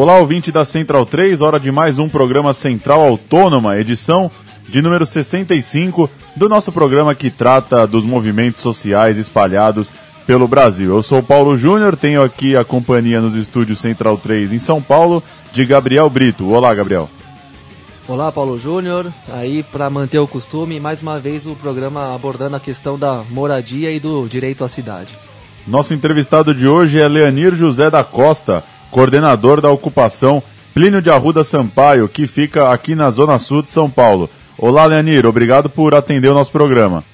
Olá, ouvinte da Central 3, hora de mais um programa Central Autônoma, edição de número 65 do nosso programa que trata dos movimentos sociais espalhados pelo Brasil. Eu sou Paulo Júnior, tenho aqui a companhia nos estúdios Central 3 em São Paulo de Gabriel Brito. Olá, Gabriel. Olá, Paulo Júnior. Aí, para manter o costume, mais uma vez o programa abordando a questão da moradia e do direito à cidade. Nosso entrevistado de hoje é Leonir José da Costa, coordenador da ocupação Plínio de Arruda Sampaio, que fica aqui na Zona Sul de São Paulo. Olá, Leonir, obrigado por atender o nosso programa.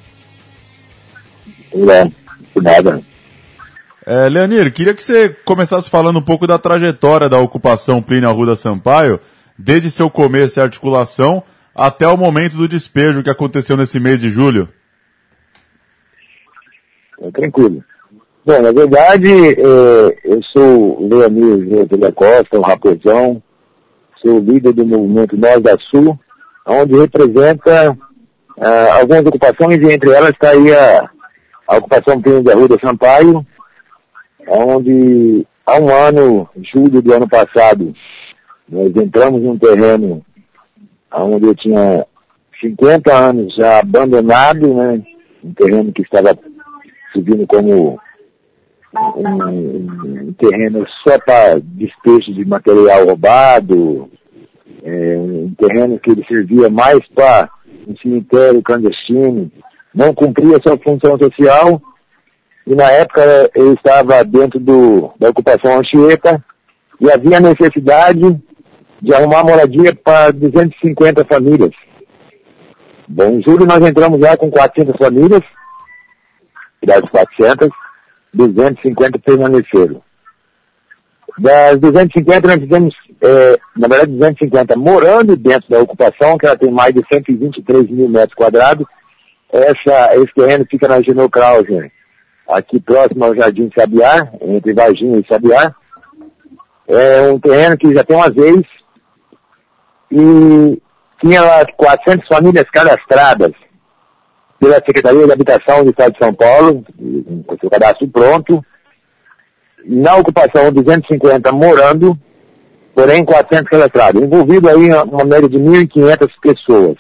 Olá, por nada. É, Leonir, queria que você começasse falando um pouco da trajetória da ocupação Plínio Arruda Sampaio, desde seu começo e articulação até o momento do despejo que aconteceu nesse mês de julho. É, tranquilo. Bom, na verdade, é, eu sou Leonir da Costa, um raposão, sou líder do movimento Nós da Sul, onde representa ah, algumas ocupações, e entre elas está aí a, a ocupação Plínio da Rua Sampaio, onde há um ano, julho do ano passado, nós entramos num terreno onde eu tinha 50 anos já abandonado, né? Um terreno que estava subindo como um, um terreno só para despejo de material roubado, é, um terreno que ele servia mais para um cemitério clandestino, não cumpria sua função social, e na época eu estava dentro do, da ocupação Anchieta, e havia necessidade de arrumar moradia para 250 famílias. Bom, em julho nós entramos lá com 400 famílias, das 400, 250 permaneceram. Das 250 nós fizemos, é, na verdade 250 morando dentro da ocupação, que ela tem mais de 123 mil metros quadrados. Essa, esse terreno fica na Geno Krauser, aqui próximo ao Jardim Sabiá, entre Varginha e Sabiá. É um terreno que já tem uma vez e tinha lá 400 famílias cadastradas pela Secretaria de Habitação do Estado de São Paulo, com seu cadastro pronto. Na ocupação, 250 morando, porém 400 cadastrados. Envolvido aí uma média de 1.500 pessoas.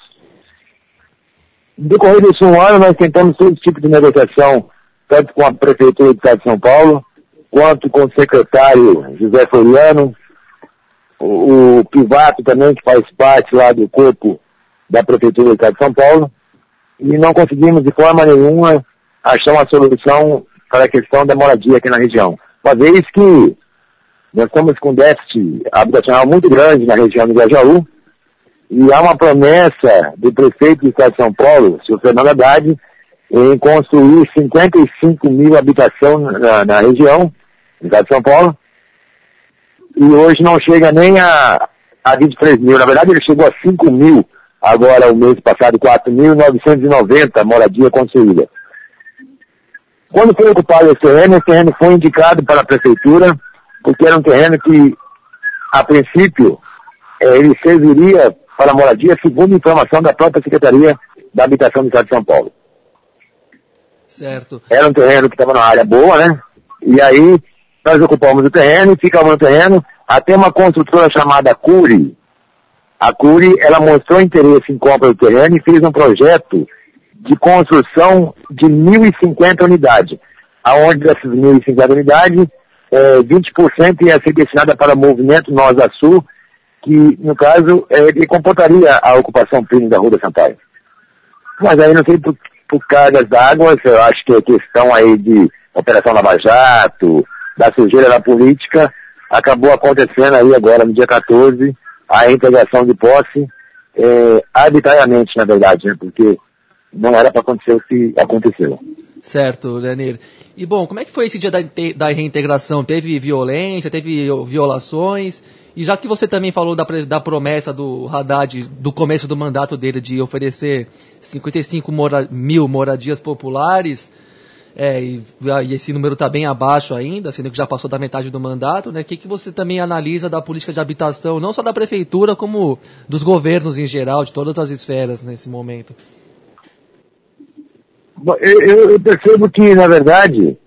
Decorrer desse um ano, nós tentamos todo tipo de negociação, tanto com a Prefeitura do Estado de São Paulo, quanto com o secretário José Floriano, o, o Pivato também, que faz parte lá do corpo da Prefeitura do Estado de São Paulo, e não conseguimos de forma nenhuma achar uma solução para a questão da moradia aqui na região. Uma vez que nós estamos com déficit habitacional muito grande na região do Guajaú, e há uma promessa do prefeito do Estado de São Paulo, o Fernando Haddad, em construir 55 mil habitações na, na região, no Estado de São Paulo, e hoje não chega nem a, a 23 mil. Na verdade, ele chegou a 5 mil agora, o mês passado, 4.990 moradia construída. Quando foi ocupado esse terreno, esse terreno foi indicado para a prefeitura, porque era um terreno que, a princípio, eh, ele serviria para moradia, segundo informação da própria Secretaria da Habitação do Estado de São Paulo. Certo. Era um terreno que estava na área boa, né? E aí, nós ocupamos o terreno e ficamos no terreno até uma construtora chamada Curi. A Curi, ela mostrou interesse em compra do terreno e fez um projeto de construção de 1.050 unidades, aonde dessas 1.050 unidades, é, 20% ia ser destinada para o movimento Nós da Sul, que, no caso, é, ele comportaria a ocupação plena da Rua da Sampaio. Mas aí, não sei por, por cargas d'água, eu acho que é questão aí de Operação Lava Jato, da sujeira da política, acabou acontecendo aí agora, no dia 14, a integração de posse, é, arbitrariamente, na verdade, né, porque não era para acontecer o que aconteceu. Certo, Leonir. E bom, como é que foi esse dia da, da reintegração? Teve violência, teve violações? E já que você também falou da, da promessa do Haddad, do começo do mandato dele, de oferecer 55 mora, mil moradias populares, é, e, e, esse número está bem abaixo ainda, sendo que já passou da metade do mandato, né? O que, que você também analisa da política de habitação, não só da prefeitura, como dos governos em geral, de todas as esferas nesse momento? Eu, eu percebo que, na verdade,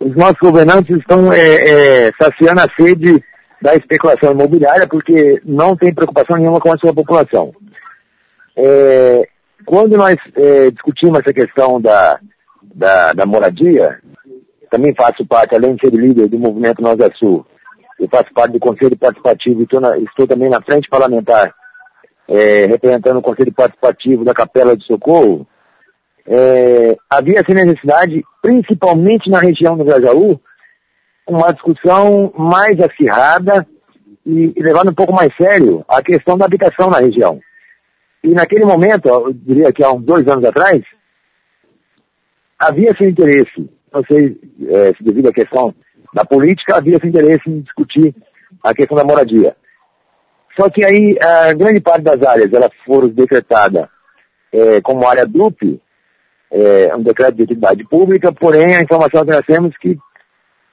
os nossos governantes estão é, é, saciando a sede da especulação imobiliária, porque não tem preocupação nenhuma com a sua população. É, quando nós é, discutimos essa questão da, da, da, moradia, também faço parte, além de ser líder do movimento Nós da Sul, eu faço parte do Conselho Participativo e estou, na, estou também na frente parlamentar, é, representando o Conselho Participativo da Capela de Socorro, é, havia essa necessidade, principalmente na região do Grajaú, uma discussão mais acirrada e, e levando um pouco mais sério a questão da habitação na região. E naquele momento, eu diria que há uns dois anos atrás, havia esse interesse, não sei é, se devido à questão da política, havia esse interesse em discutir a questão da moradia. Só que aí a grande parte das áreas elas foram decretadas é, como área DUP, é, um decreto de utilidade pública, porém a informação que nós temos que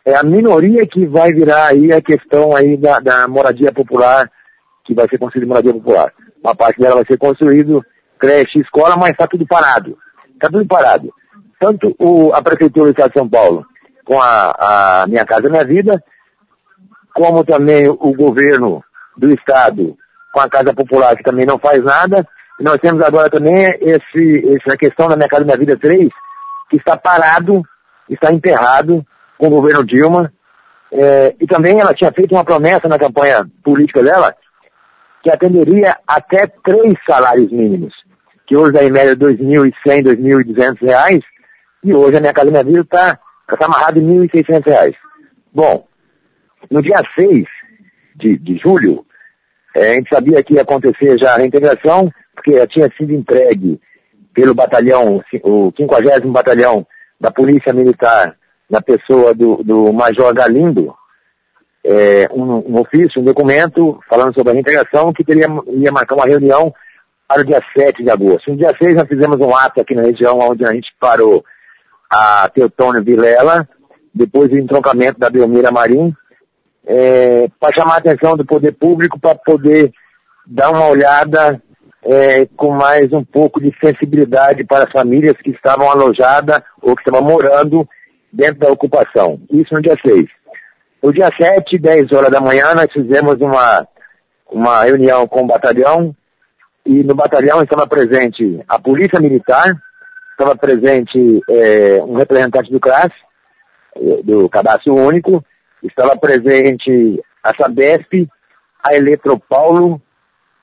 é a minoria que vai virar aí a questão aí da, da moradia popular, que vai ser construída moradia popular. Uma parte dela vai ser construído creche, escola, mas está tudo parado. Está tudo parado. Tanto o, a Prefeitura do Estado de São Paulo, com a, a Minha Casa Minha Vida, como também o governo do Estado, com a Casa Popular, que também não faz nada, e nós temos agora também esse, essa questão da Minha Casa Minha Vida 3, que está parado, está enterrado com o governo Dilma. É, e também ela tinha feito uma promessa na campanha política dela, que atenderia até três salários mínimos, que hoje é em média R$ 2.100, 2.200 reais, e hoje a Minha Casa Minha Vida está tá amarrada em 1.600 reais. Bom, no dia 6 de, de julho, é, a gente sabia que ia acontecer já a reintegração, porque tinha sido entregue pelo batalhão, o 50 Batalhão da Polícia Militar, na pessoa do, do Major Galindo, é, um, um, ofício, um documento falando sobre a reintegração que teria, ia marcar uma reunião para o dia 7 de agosto. No dia 6 nós fizemos um ato aqui na região onde a gente parou a Teotônio Vilela, depois o entroncamento da Belmira Marim, é, para chamar a atenção do poder público para poder dar uma olhada é, com mais um pouco de sensibilidade para as famílias que estavam alojadas ou que estavam morando dentro da ocupação. Isso no dia 6. No dia 7, 10 horas da manhã, nós fizemos uma, uma reunião com o batalhão e no batalhão estava presente a Polícia Militar, estava presente é, um representante do CRAS, é, do Cadastro Único, estava presente a Sabesp, a Eletropaulo,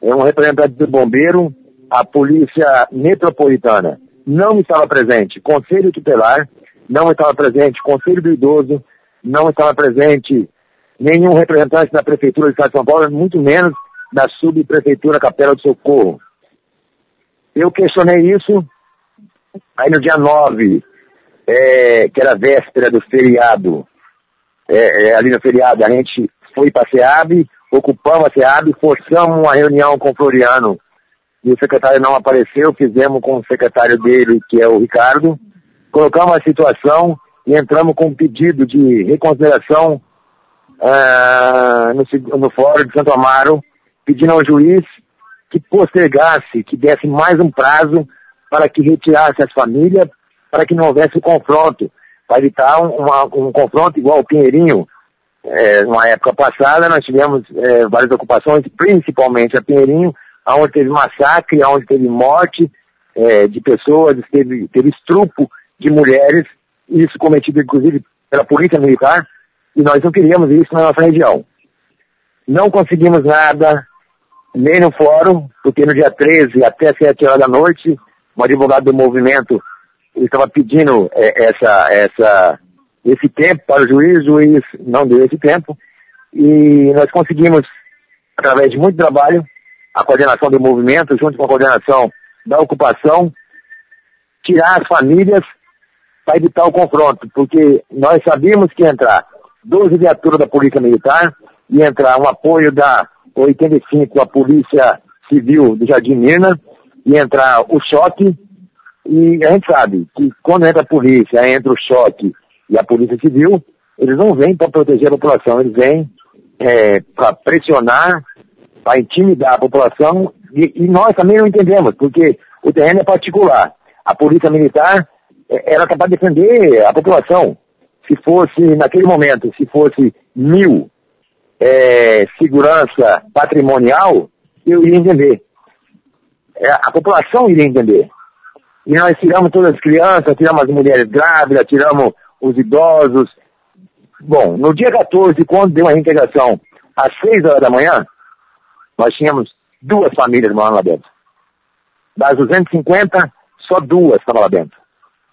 é um representante do bombeiro, a polícia metropolitana não estava presente, conselho tutelar, não estava presente conselho do idoso, não estava presente nenhum representante da prefeitura do estado de São Paulo, muito menos da subprefeitura Capela do Socorro. Eu questionei isso, aí no dia 9, é, que era véspera do feriado, é, é, ali no feriado, a gente foi para a SEAB, ocupamos a SEAB, forçamos uma reunião com o Floriano. E o secretário não apareceu, fizemos com o secretário dele, que é o Ricardo, colocamos a situação e entramos com um pedido de reconsideração uh, no, no Fórum de Santo Amaro, pedindo ao juiz que postergasse, que desse mais um prazo para que retirasse as famílias, para que não houvesse confronto, para evitar um, uma, um confronto igual o Pinheirinho, é, numa época passada, nós tivemos é, várias ocupações, principalmente a Pinheirinho, onde teve massacre, onde teve morte é, de pessoas, teve, teve estrupo de mulheres, isso cometido inclusive pela Polícia Militar, e nós não queríamos isso na nossa região. Não conseguimos nada, nem no fórum, porque no dia 13 até 7 horas da noite, um advogado do movimento estava pedindo é, essa, essa esse tempo para o juiz, o juiz não deu esse tempo, e nós conseguimos, através de muito trabalho, a coordenação do movimento, junto com a coordenação da ocupação, tirar as famílias para evitar o confronto, porque nós sabíamos que entrar 12 viaturas da Polícia Militar, ia entrar um apoio da 85 da Polícia Civil do Jardim Mirna, ia entrar o choque, e a gente sabe que quando entra a polícia, entra o choque e a Polícia Civil, eles não vêm para proteger a população, eles vêm é, para pressionar, para intimidar a população, e, e, nós também não entendemos, porque o terreno é particular. A Polícia Militar é, era capaz de defender a população. Se fosse, naquele momento, se fosse mil é, segurança patrimonial, eu iria entender. É, a população iria entender. E nós tiramos todas as crianças, tiramos as mulheres grávidas, tiramos os idosos. Bom, no dia 14, quando deu a reintegração, às 6 horas da manhã, nós tínhamos duas famílias morando lá dentro. Das 250, só duas estavam lá dentro.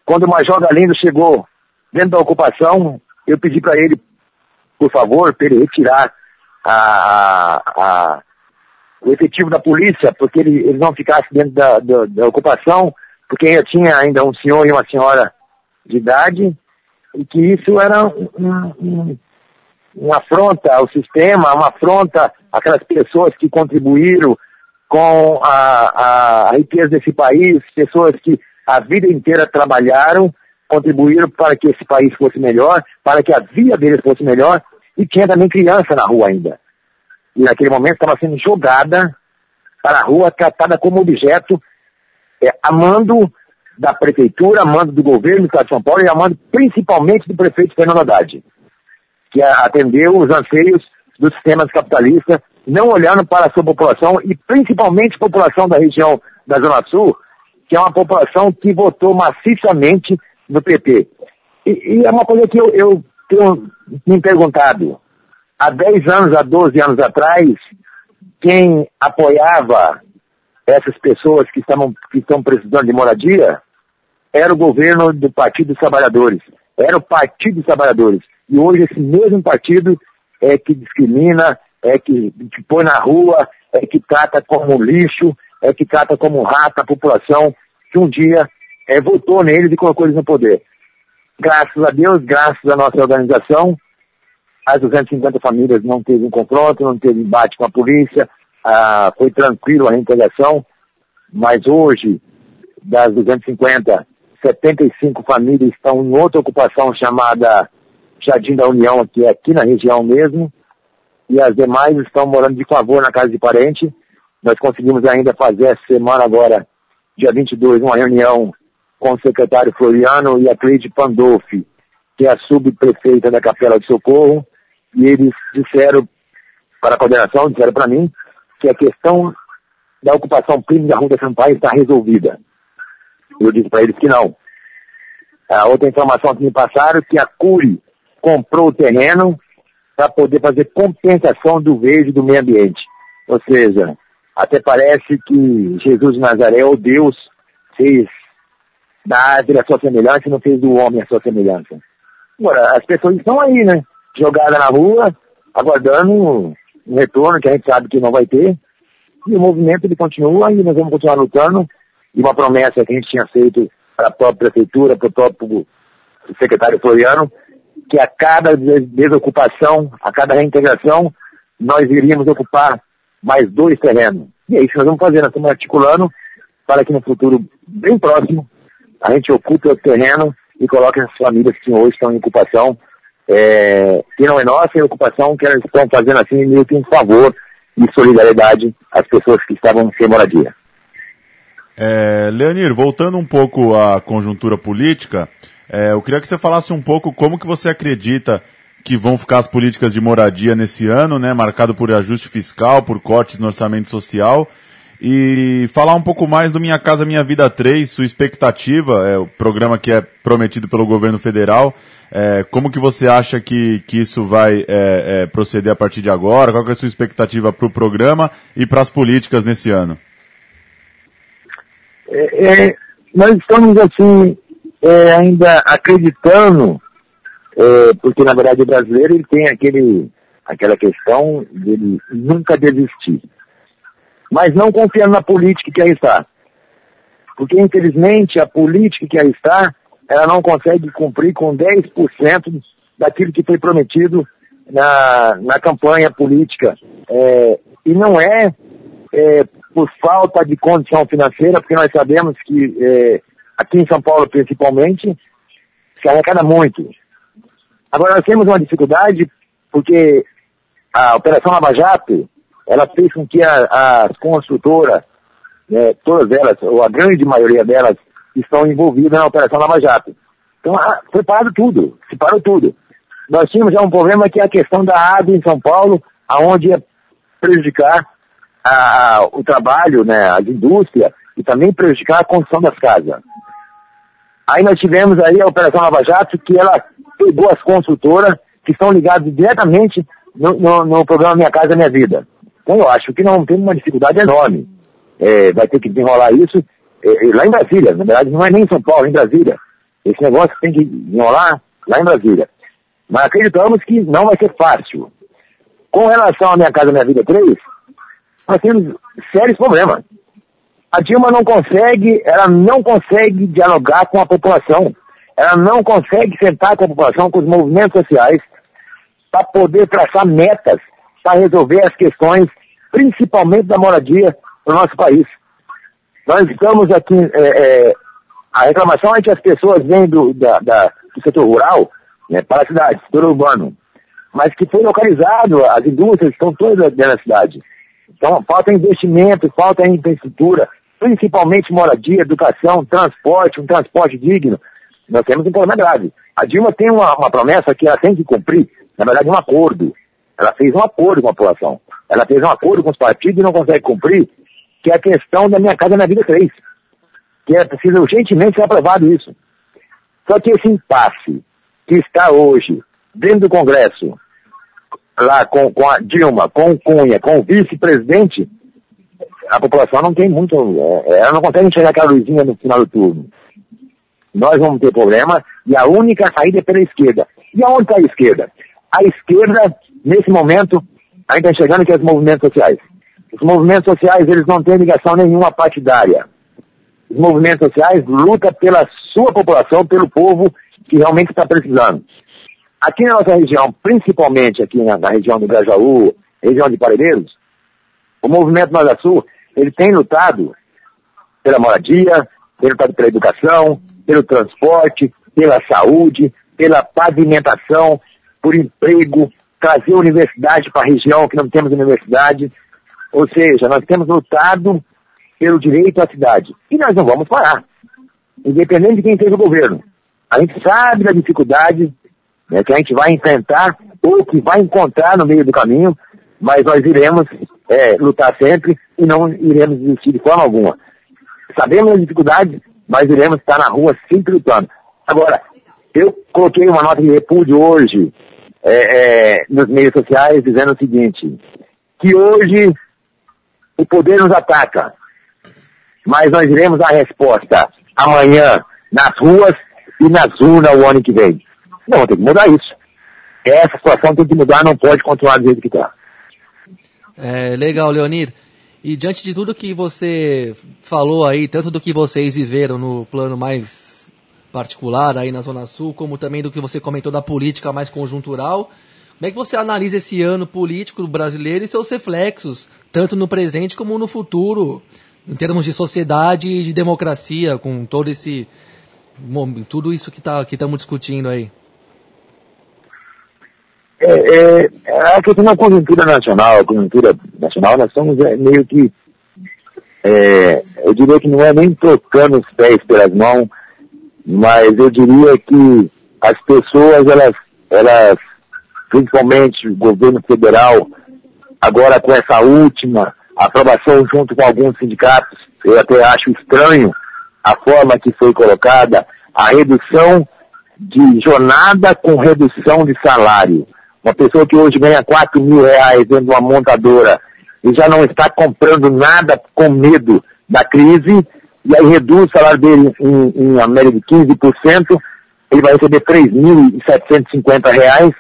Quando o Major Galindo chegou dentro da ocupação, eu pedi para ele, por favor, para ele retirar a, a, o efetivo da polícia, porque ele, ele não ficasse dentro da, da, da ocupação, porque eu tinha ainda um senhor e uma senhora de idade, e que isso era um, um, uma afronta ao sistema, uma afronta àquelas pessoas que contribuíram com a, a riqueza desse país, pessoas que a vida inteira trabalharam, contribuíram para que esse país fosse melhor, para que a vida deles fosse melhor, e tinha também criança na rua ainda. E naquele momento estava sendo jogada para a rua, tratada como objeto, é, amando da prefeitura, amando do governo do Estado de São Paulo e amando principalmente do prefeito Fernando Haddad, que atendeu os anseios dos sistemas capitalistas, não olhando para a sua população e principalmente a população da região da Zona Sul, que é uma população que votou maciçamente no PT. E, e é uma coisa que eu, eu tenho me perguntado. Há 10 anos, há 12 anos atrás, quem apoiava essas pessoas que, estavam, que estão precisando de moradia era o governo do Partido dos Trabalhadores. Era o Partido dos Trabalhadores. E hoje esse mesmo partido é que discrimina, é que, que põe na rua, é que trata como lixo, é que trata como rato a população que um dia é, votou neles e colocou eles no poder. Graças a Deus, graças à nossa organização, as 250 famílias não teve um confronto, não teve embate com a polícia, ah, foi tranquilo a reintegração, mas hoje, das 250, 75 famílias estão em outra ocupação chamada Jardim da União, que é aqui na região mesmo, e as demais estão morando de favor na casa de parente. Nós conseguimos ainda fazer essa semana agora, dia 22, uma reunião com o secretário Floriano e a Cleide Pandolfi, que é a subprefeita da Capela de Socorro, e eles disseram para a coordenação, disseram para mim, que a questão da ocupação crime da Rua Sampaio está resolvida. Eu disse para eles que não. A outra informação que me passaram é que a Curi comprou o terreno para poder fazer compensação do verde do meio ambiente. Ou seja, até parece que Jesus de Nazaré, ou Deus, fez da árvore a sua semelhança e não fez do homem a sua semelhança. Agora, as pessoas estão aí, né? Jogadas na rua, aguardando um retorno que a gente sabe que não vai ter. E o movimento ele continua e nós vamos continuar lutando. E uma promessa que a gente tinha feito para a própria prefeitura, para o próprio secretário Floriano, que a cada desocupação, a cada reintegração, nós iríamos ocupar mais dois terrenos. E é isso que nós vamos fazer, nós estamos articulando para que no futuro bem próximo a gente ocupe o terreno e coloque as famílias que hoje estão em ocupação, é, que não é nossa, é ocupação que elas estão fazendo assim meio que um favor e solidariedade às pessoas que estavam sem moradia. É, Leonir, voltando um pouco à conjuntura política, é, eu queria que você falasse um pouco como que você acredita que vão ficar as políticas de moradia nesse ano, né, marcado por ajuste fiscal, por cortes no orçamento social, e falar um pouco mais do Minha Casa Minha Vida 3, sua expectativa, é, o programa que é prometido pelo governo federal, é, como que você acha que, que isso vai é, é proceder a partir de agora, qual é a sua expectativa para o programa e para as políticas nesse ano? É, é, nós estamos assim é, ainda acreditando, porque na verdade o brasileiro ele tem aquele, aquela questão de nunca desistir. Mas não confiando na política que aí está. Porque infelizmente a política que aí está, ela não consegue cumprir com 10% daquilo que foi prometido na, na campanha política. É, e não é, é por falta de condição financeira, porque nós sabemos que é, aqui em São Paulo principalmente, se arrecada muito. Agora nós temos uma dificuldade porque a Operação Lava Jato, ela fez com que a, as construtoras, né, todas elas, ou a grande maioria delas, estão envolvidas na Operação Lava Jato. Então foi parado tudo, se parou tudo. Nós tínhamos já um problema que é a questão da água em São Paulo, aonde prejudicar a, o trabalho, né, as indústrias, e também prejudicar a construção das casas. Aí nós tivemos aí a Operação Lava Jato, que ela pegou as construtoras que estão ligadas diretamente no, no, no programa Minha Casa Minha Vida. Então eu acho que não tem uma dificuldade enorme. É, vai ter que desenrolar isso é lá em Brasília. Na verdade, não é nem em São Paulo, é em Brasília. Esse negócio tem que desenrolar lá em Brasília. Mas acreditamos que não vai ser fácil. Com relação à Minha Casa Minha Vida 3, nós temos sérios problemas. A Dilma não consegue, ela não consegue dialogar com a população. Ela não consegue sentar com a população, com os movimentos sociais, para poder traçar metas para resolver as questões, principalmente da moradia no nosso país. Nós estamos aqui, é, é, a reclamação é que as pessoas vêm do, da, da, do setor rural né, para a cidade, setor urbano, mas que foi localizado, as indústrias estão todas dentro da cidade. Então, falta investimento, falta infraestrutura, principalmente moradia, educação, transporte, um transporte digno. Nós temos um problema grave. A Dilma tem uma, uma promessa que ela tem que cumprir, na verdade, um acordo. Ela fez um acordo com a população. Ela fez um acordo com os partidos e não consegue cumprir, que é a questão da Minha Casa Minha Vida 3. Que é preciso urgentemente ser aprovado isso. Só que esse impasse que está hoje dentro do Congresso, lá com, com a Dilma, com o Cunha, com o vice-presidente, a população não tem muito, é, ela não consegue enxergar aquela luzinha no final do turno. Nós vamos ter problema e a única saída é pela esquerda. E aonde está a esquerda? A esquerda, nesse momento, a gente está enxergando que é os movimentos sociais. Os movimentos sociais, eles não têm ligação nenhuma partidária. Os movimentos sociais lutam pela sua população, pelo povo que realmente está precisando. Aqui na nossa região, principalmente aqui na, na região do Grajaú, região de Parelheiros, o movimento Nova Sul, ele tem lutado pela moradia, tem lutado pela educação, pelo transporte, pela saúde, pela pavimentação, por emprego, trazer universidade para a região que não temos universidade. Ou seja, nós temos lutado pelo direito à cidade. E nós não vamos parar, independente de quem seja o governo. A gente sabe da dificuldade né, que a gente vai enfrentar ou que vai encontrar no meio do caminho, mas nós iremos é, lutar sempre e não iremos desistir de forma alguma. Sabemos as dificuldades, mas iremos estar na rua sempre lutando. Agora, eu coloquei uma nota de repúdio hoje é, é, nos meios sociais dizendo o seguinte, que hoje o poder nos ataca, mas nós iremos dar resposta amanhã nas ruas e nas urnas o ano que vem. Não, tem que mudar isso. Essa situação tem que mudar, não pode continuar do jeito que está. É, legal, Leonir. E diante de tudo que você falou aí, tanto do que vocês viveram no plano mais particular aí na Zona Sul, como também do que você comentou da política mais conjuntural, como é que você analisa esse ano político brasileiro e seus reflexos, tanto no presente como no futuro, em termos de sociedade e de democracia, com todo esse tudo isso que tá, estamos discutindo aí? É, é, é, a questão da conjuntura nacional, a conjuntura nacional, nós estamos é, meio que, é, eu diria que não é nem trocando os pés pelas mãos, mas eu diria que as pessoas, elas, elas, principalmente o governo federal, agora com essa última aprovação junto com alguns sindicatos, eu até acho estranho a forma que foi colocada, a redução de jornada com redução de salário. Uma pessoa que hoje ganha 4 mil reais dentro de uma montadora e já não está comprando nada com medo da crise, e aí reduz o salário dele em, em a média de 15%, ele vai receber 3.750 reais,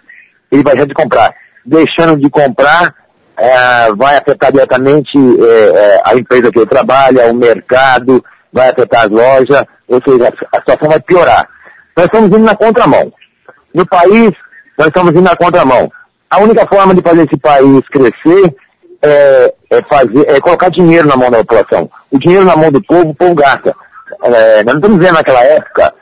ele vai deixar de comprar. Deixando de comprar, é, vai afetar diretamente é, é, a empresa que ele trabalha, o mercado, vai afetar as lojas, ou seja, a situação vai piorar. Nós estamos indo na contramão. No país, nós estamos indo na contramão. A única forma de fazer esse país crescer é, é, fazer, é colocar dinheiro na mão da população. O dinheiro na mão do povo, o povo gasta. É, nós não estamos vendo naquela época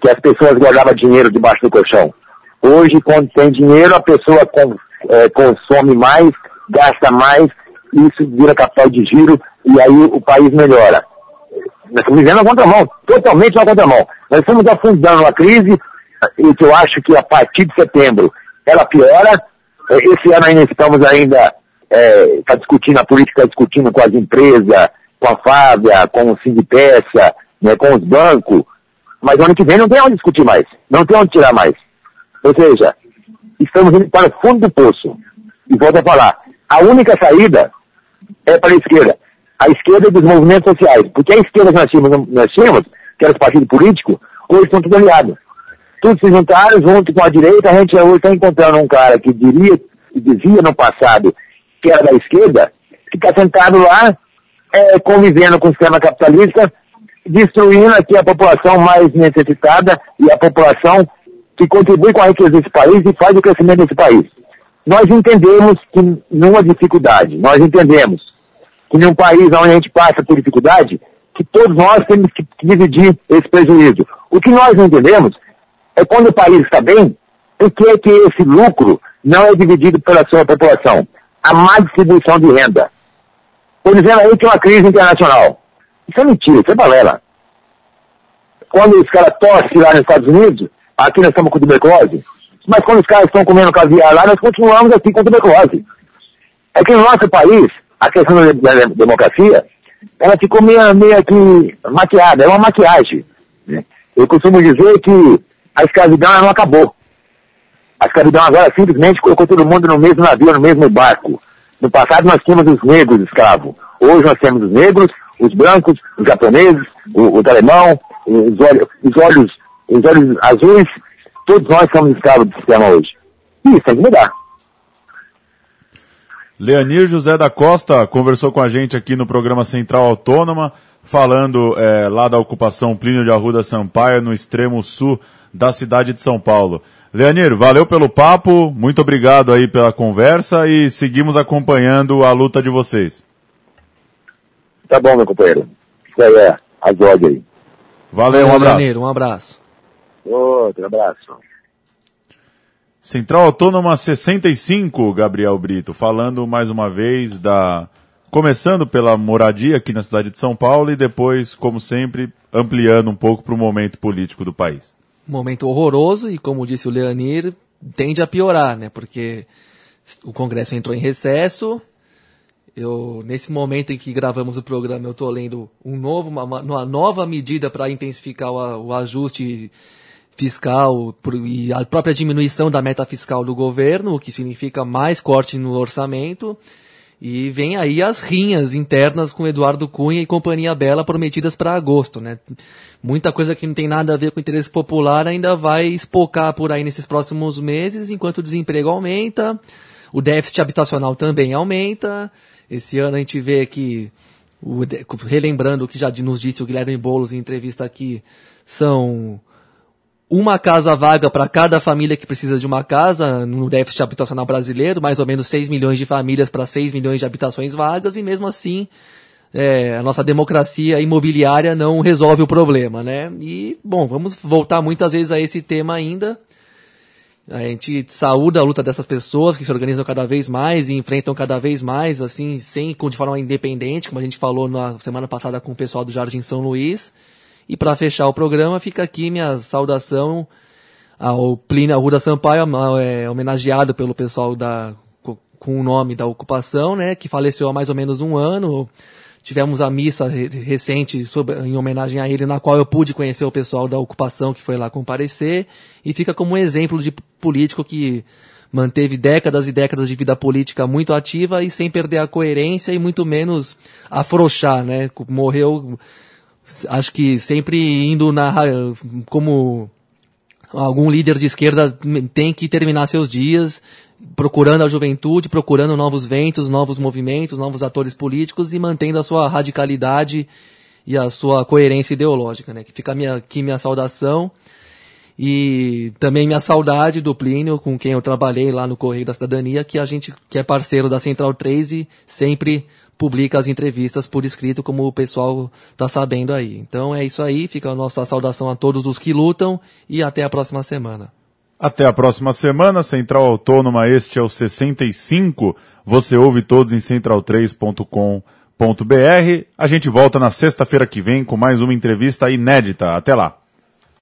que as pessoas guardavam dinheiro debaixo do colchão. Hoje, quando tem dinheiro, a pessoa com, é, consome mais, gasta mais, isso vira capital de giro e aí o, país melhora. Nós estamos vivendo na contramão, totalmente na contramão. Nós estamos afundando a crise, e que eu acho que a partir de setembro ela piora. Esse ano ainda estamos ainda está é, discutindo a política, está discutindo com as empresas, com a Fábia, com o Sindpeça, né, com os bancos, mas ano que vem não tem onde discutir mais, não tem onde tirar mais. Ou seja, estamos indo para o fundo do poço. E volto a falar, a única saída é para a esquerda. A esquerda dos movimentos sociais. Porque a esquerda que nós tínhamos, nós tínhamos que era os partidos políticos, hoje estão tudo aliados. Tudo se juntaram junto com a direita, a gente hoje está encontrando um cara que diria, dizia no passado que era da esquerda, que está sentado lá, é, convivendo com o sistema capitalista, destruindo aqui a população mais necessitada e a população que contribui com a riqueza desse país e faz o crescimento desse país. Nós entendemos que numa dificuldade, nós entendemos que num país onde a gente passa por dificuldade, que todos nós temos que dividir esse prejuízo. O que nós não entendemos é quando o país está bem, por que, é que esse lucro não é dividido pela sua população? A má distribuição de renda. Por dizendo aí que é uma crise internacional. Isso é mentira, isso é balela. Quando os caras tossem lá nos Estados Unidos, aqui nós estamos com tuberculose, mas quando os caras estão comendo caviar lá, nós continuamos aqui com tuberculose. É que no nosso país, a questão da democracia, ela ficou meio, meio aqui maquiada, é uma maquiagem. Né? Eu costumo dizer que a escravidão não acabou. A escravidão agora simplesmente colocou todo mundo no mesmo navio, no mesmo barco. No passado nós tínhamos os negros escravos. Hoje nós temos os negros, os brancos, os japoneses, o, o alemão, os olhos, os olhos, os olhos azuis, todos nós somos escravos do sistema hoje. E isso tem que mudar. Leonir José da Costa conversou com a gente aqui no programa Central Autônoma, falando é, lá da ocupação Plínio de Arruda Sampaio, no extremo sul da cidade de São Paulo. Leonir, valeu pelo papo, muito obrigado aí pela conversa e seguimos acompanhando a luta de vocês. Tá bom, meu companheiro. Isso aí é as ordens aí. Valeu, um abraço. Leonir, um abraço. Outro abraço. Central Autônoma 65, Gabriel Brito, falando mais uma vez da. Começando pela moradia aqui na cidade de São Paulo e depois, como sempre, ampliando um pouco para o momento político do país. Momento horroroso e, como disse o Leonir, tende a piorar, né? Porque o Congresso entrou em recesso. Eu, nesse momento em que gravamos o programa, eu estou lendo um novo, uma, uma nova medida para intensificar o, o ajuste fiscal e a própria diminuição da meta fiscal do governo, o que significa mais corte no orçamento. E vem aí as rinhas internas com Eduardo Cunha e Companhia Bela prometidas para agosto, né? Muita coisa que não tem nada a ver com interesse popular ainda vai espocar por aí nesses próximos meses, enquanto o desemprego aumenta, o déficit habitacional também aumenta. Esse ano a gente vê que, o, relembrando o que já nos disse o Guilherme Boulos em entrevista aqui, são uma casa vaga para cada família que precisa de uma casa no déficit habitacional brasileiro, mais ou menos 6 milhões de famílias para 6 milhões de habitações vagas, e mesmo assim é, a nossa democracia imobiliária não resolve o problema, né? E, bom, vamos voltar muitas vezes a esse tema ainda. A gente saúda a luta dessas pessoas que se organizam cada vez mais e enfrentam cada vez mais, assim, sem, de forma independente, como a gente falou na semana passada com o pessoal do Jardim São Luís. E para fechar o programa, fica aqui minha saudação ao Plínio Arruda Sampaio, é, homenageado pelo pessoal da, com o nome da ocupação, né, que faleceu há mais ou menos um ano. Tivemos a missa recente sobre, em homenagem a ele, na qual eu pude conhecer o pessoal da ocupação que foi lá comparecer, e fica como um exemplo de político que manteve décadas e décadas de vida política muito ativa e sem perder a coerência e muito menos afrouxar, né? Morreu acho que sempre indo na como algum líder de esquerda tem que terminar seus dias procurando a juventude, procurando novos ventos, novos movimentos, novos atores políticos e mantendo a sua radicalidade e a sua coerência ideológica, né? Que fica minha, aqui minha saudação e também minha saudade do Plínio, com quem eu trabalhei lá no Correio da Cidadania, que a gente que é parceiro da Central 3 e sempre publica as entrevistas por escrito, como o pessoal está sabendo aí. Então é isso aí, fica a nossa saudação a todos os que lutam e até a próxima semana. Até a próxima semana, Central Autônoma, este é o 65. Você ouve todos em central3.com.br. A gente volta na sexta-feira que vem com mais uma entrevista inédita. Até lá.